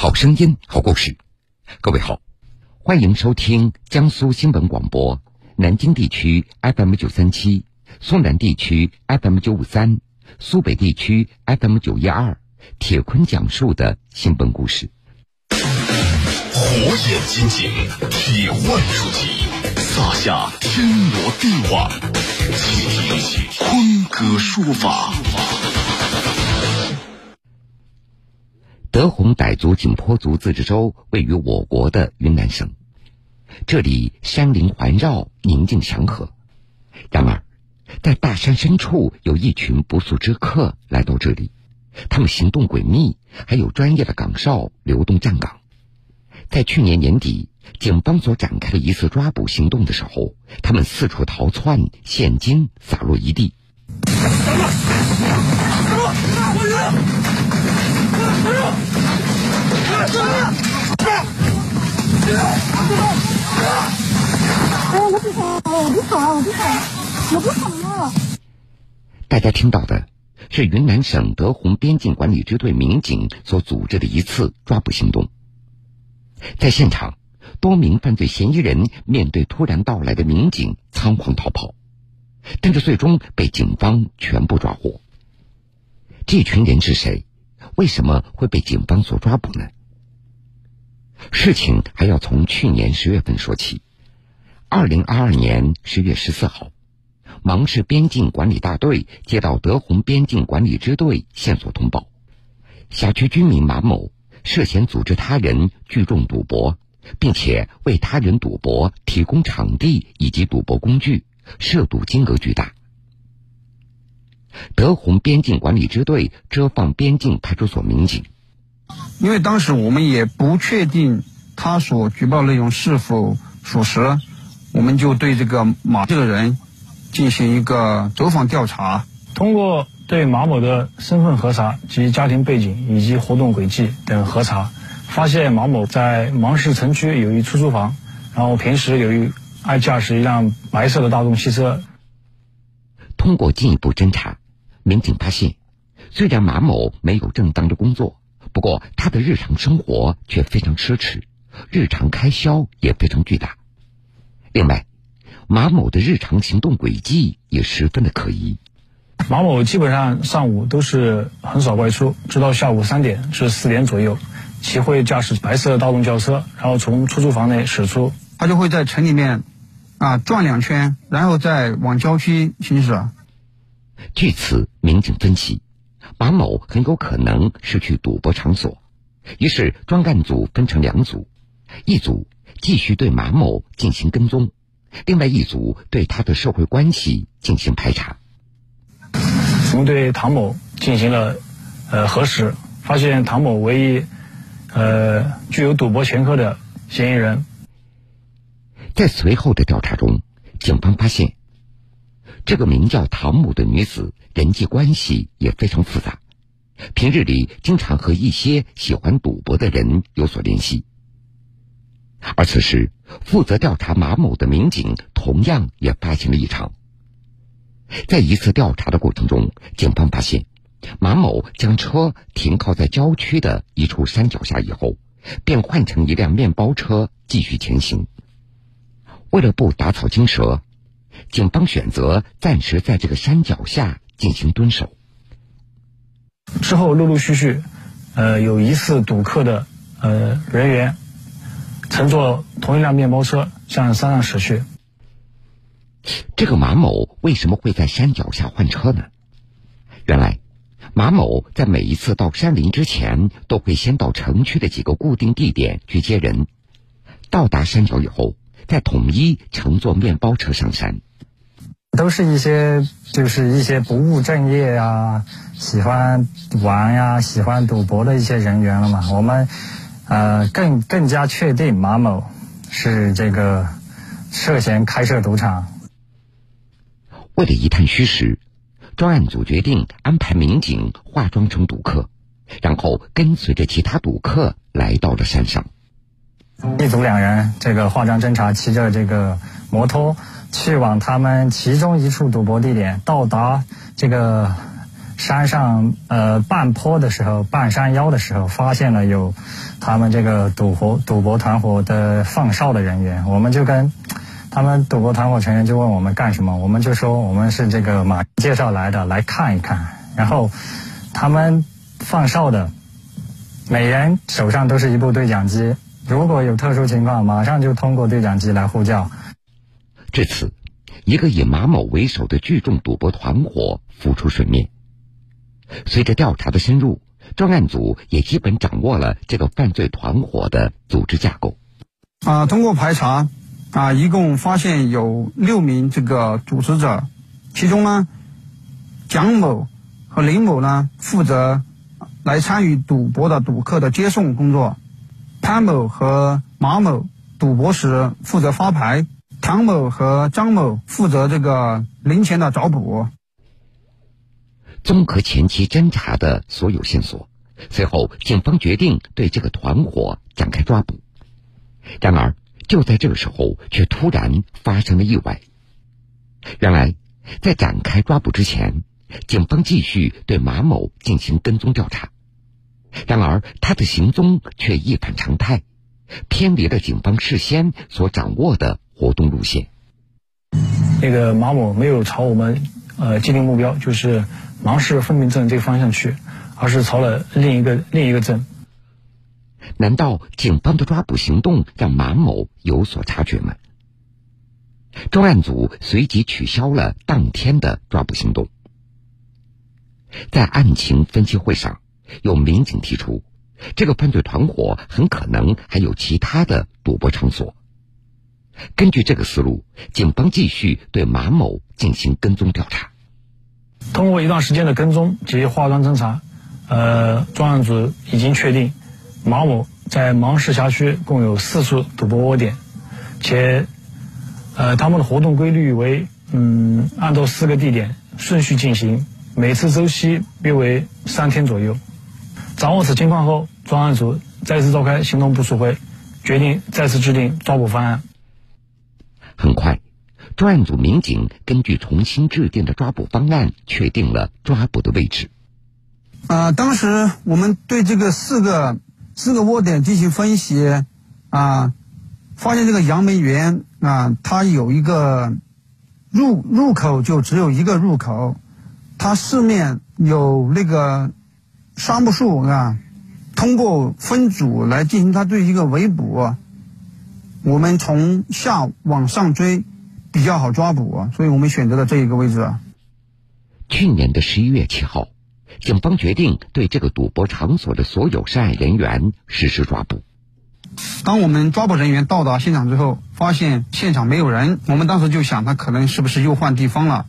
好声音，好故事。各位好，欢迎收听江苏新闻广播南京地区 FM 九三七、苏南地区 FM 九五三、苏北地区 FM 九一二。铁坤讲述的新闻故事。火眼金睛，铁腕出击，撒下天罗地网。请听坤哥说法。德宏傣族景颇族自治州位于我国的云南省，这里山林环绕，宁静祥和。然而，在大山深处，有一群不速之客来到这里，他们行动诡秘，还有专业的岗哨流动站岗。在去年年底，警方所展开的一次抓捕行动的时候，他们四处逃窜，现金洒落一地。大家听到的是云南省德宏边境管理支队民警所组织的一次抓捕行动。在现场，多名犯罪嫌疑人面对突然到来的民警，仓皇逃跑，但是最终被警方全部抓获。这群人是谁？为什么会被警方所抓捕呢？事情还要从去年十月份说起。二零二二年十月十四号，芒市边境管理大队接到德宏边境管理支队线索通报，辖区居民马某涉嫌组织他人聚众赌博，并且为他人赌博提供场地以及赌博工具，涉赌金额巨大。德宏边境管理支队遮放边境派出所民警，因为当时我们也不确定他所举报内容是否属实，我们就对这个马这个人进行一个走访调查。通过对马某的身份核查及家庭背景以及活动轨迹等核查，发现马某在芒市城区有一出租房，然后平时有一爱驾驶一辆白色的大众汽车。通过进一步侦查。民警发现，虽然马某没有正当的工作，不过他的日常生活却非常奢侈，日常开销也非常巨大。另外，马某的日常行动轨迹也十分的可疑。马某基本上上午都是很少外出，直到下午三点至四点左右，其会驾驶白色大众轿车，然后从出租房内驶出。他就会在城里面啊转两圈，然后再往郊区行驶。据此，民警分析，马某很有可能是去赌博场所，于是专案组分成两组，一组继续对马某进行跟踪，另外一组对他的社会关系进行排查。我们对唐某进行了呃核实，发现唐某唯一呃具有赌博前科的嫌疑人。在随后的调查中，警方发现。这个名叫唐某的女子人际关系也非常复杂，平日里经常和一些喜欢赌博的人有所联系。而此时，负责调查马某的民警同样也发现了异常。在一次调查的过程中，警方发现马某将车停靠在郊区的一处山脚下以后，便换成一辆面包车继续前行。为了不打草惊蛇。警方选择暂时在这个山脚下进行蹲守，之后陆陆续续，呃，有疑似赌客的呃人员乘坐同一辆面包车向山上驶去。这个马某为什么会在山脚下换车呢？原来，马某在每一次到山林之前，都会先到城区的几个固定地点去接人，到达山脚以后。再统一乘坐面包车上山，都是一些就是一些不务正业啊，喜欢玩呀，喜欢赌博的一些人员了嘛。我们呃更更加确定马某是这个涉嫌开设赌场。为了一探虚实，专案组决定安排民警化妆成赌客，然后跟随着其他赌客来到了山上。一组两人，这个化妆侦查骑着这个摩托去往他们其中一处赌博地点。到达这个山上呃半坡的时候，半山腰的时候，发现了有他们这个赌博赌博团伙的放哨的人员，我们就跟他们赌博团伙成员就问我们干什么，我们就说我们是这个马介绍来的，来看一看。然后他们放哨的每人手上都是一部对讲机，如果有特殊情况，马上就通过对讲机来呼叫。至此，一个以马某为首的聚众赌博团伙浮出水面。随着调查的深入，专案组也基本掌握了这个犯罪团伙的组织架构。啊，通过排查，啊，一共发现有六名这个组织者，其中呢，蒋某和林某呢负责来参与赌博的赌客的接送工作，潘某和马某赌博时负责发牌，唐某和张某负责这个零钱的找补。综合前期侦查的所有线索，随后警方决定对这个团伙展开抓捕。然而，就在这个时候，却突然发生了意外。原来，在展开抓捕之前，警方继续对马某进行跟踪调查。然而，他的行踪却一反常态，偏离了警方事先所掌握的活动路线。那个马某没有朝我们呃既定目标，就是芒市分明镇这个方向去，而是朝了另一个另一个镇。难道警方的抓捕行动让马某有所察觉吗？专案组随即取消了当天的抓捕行动。在案情分析会上，有民警提出，这个犯罪团伙很可能还有其他的赌博场所。根据这个思路，警方继续对马某进行跟踪调查。通过一段时间的跟踪及化妆侦查，呃，专案组已经确定，马某在芒市辖区共有四处赌博窝点，且，呃，他们的活动规律为，嗯，按照四个地点顺序进行，每次周期约为三天左右。掌握此情况后，专案组再次召开行动部署会，决定再次制定抓捕方案。很快，专案组民警根据重新制定的抓捕方案，确定了抓捕的位置。啊，当时我们对这个四个四个窝点进行分析，啊，发现这个杨梅园啊，它有一个入入口就只有一个入口，它四面有那个杉木树啊，通过分组来进行它对一个围捕。我们从下往上追，比较好抓捕，所以我们选择了这一个位置。去年的十一月七号，警方决定对这个赌博场所的所有涉案人员实施抓捕。当我们抓捕人员到达现场之后，发现现场没有人，我们当时就想他可能是不是又换地方了，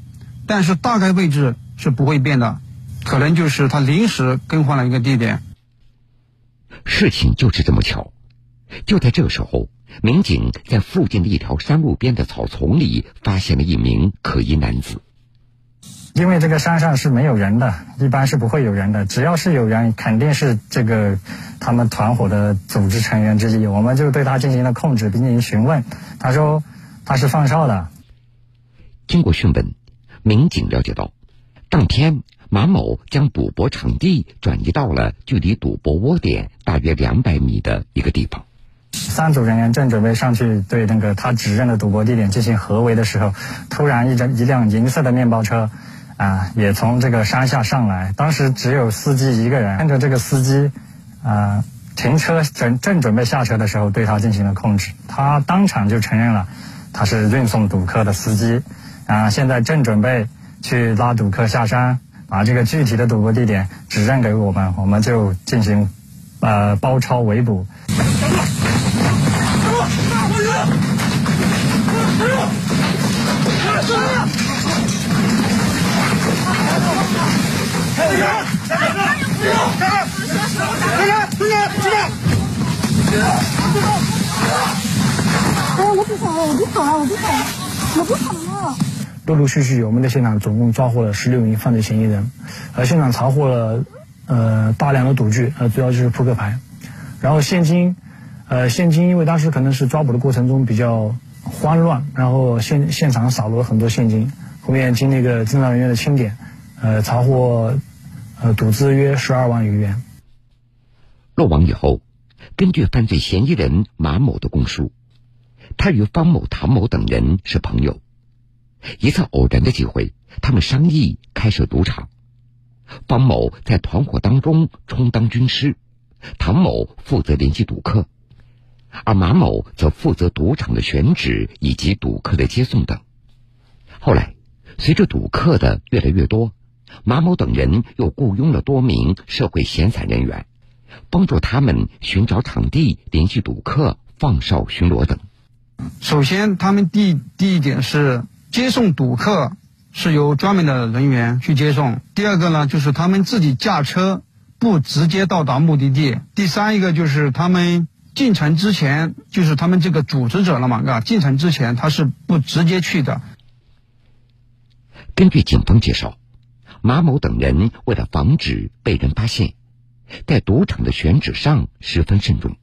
但是大概位置是不会变的，可能就是他临时更换了一个地点。事情就是这么巧，就在这个时候。民警在附近的一条山路边的草丛里发现了一名可疑男子。因为这个山上是没有人的，一般是不会有人的。只要是有人，肯定是这个他们团伙的组织成员之一。我们就对他进行了控制，并进行询问。他说他是放哨的。经过讯问，民警了解到，当天马某将赌博场地转移到了距离赌博窝点大约两百米的一个地方。三组人员正准备上去对那个他指认的赌博地点进行合围的时候，突然一辆一辆银色的面包车，啊，也从这个山下上来。当时只有司机一个人，看着这个司机，啊，停车正正准备下车的时候，对他进行了控制。他当场就承认了，他是运送赌客的司机，啊，现在正准备去拉赌客下山，把这个具体的赌博地点指认给我们，我们就进行，呃，包抄围捕。我不跑了，我不跑了，我不跑了，我不跑了。陆陆续续，我们在现场总共抓获了十六名犯罪嫌疑人，而现场查获了呃大量的赌具，呃主要就是扑克牌，然后现金，呃现金因为当时可能是抓捕的过程中比较慌乱，然后现现场少了很多现金，后面经那个侦查人员的清点，呃查获呃，赌资约十二万余元。落网以后，根据犯罪嫌疑人马某的供述，他与方某、唐某等人是朋友。一次偶然的机会，他们商议开设赌场。方某在团伙当中充当军师，唐某负责联系赌客，而马某则负责赌场的选址以及赌客的接送等。后来，随着赌客的越来越多，马某等人又雇佣了多名社会闲散人员，帮助他们寻找场地、联系赌客、放哨巡逻等。首先，他们第第一点是接送赌客。是由专门的人员去接送。第二个呢，就是他们自己驾车，不直接到达目的地。第三一个就是他们进城之前，就是他们这个组织者了嘛，啊，进城之前他是不直接去的。根据警方介绍，马某等人为了防止被人发现，在赌场的选址上十分慎重，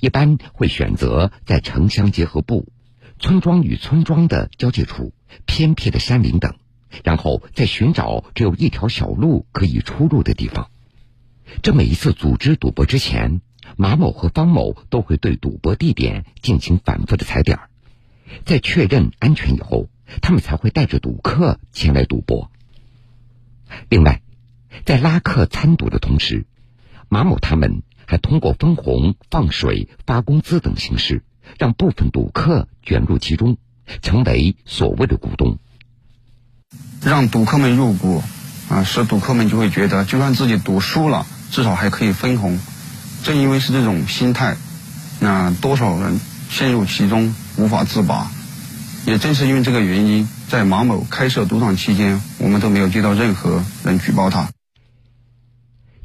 一般会选择在城乡结合部。村庄与村庄的交界处、偏僻的山林等，然后再寻找只有一条小路可以出入的地方。这每一次组织赌博之前，马某和方某都会对赌博地点进行反复的踩点，在确认安全以后，他们才会带着赌客前来赌博。另外，在拉客参赌的同时，马某他们还通过分红、放水、发工资等形式。让部分赌客卷入其中，成为所谓的股东。让赌客们入股，啊，使赌客们就会觉得，就算自己赌输了，至少还可以分红。正因为是这种心态，那多少人陷入其中无法自拔。也正是因为这个原因，在马某开设赌场期间，我们都没有接到任何人举报他。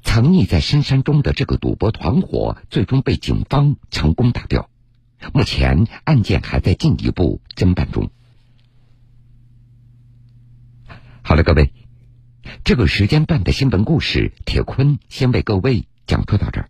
藏匿在深山中的这个赌博团伙，最终被警方成功打掉。目前案件还在进一步侦办中。好了，各位，这个时间段的新闻故事，铁坤先为各位讲述到这儿。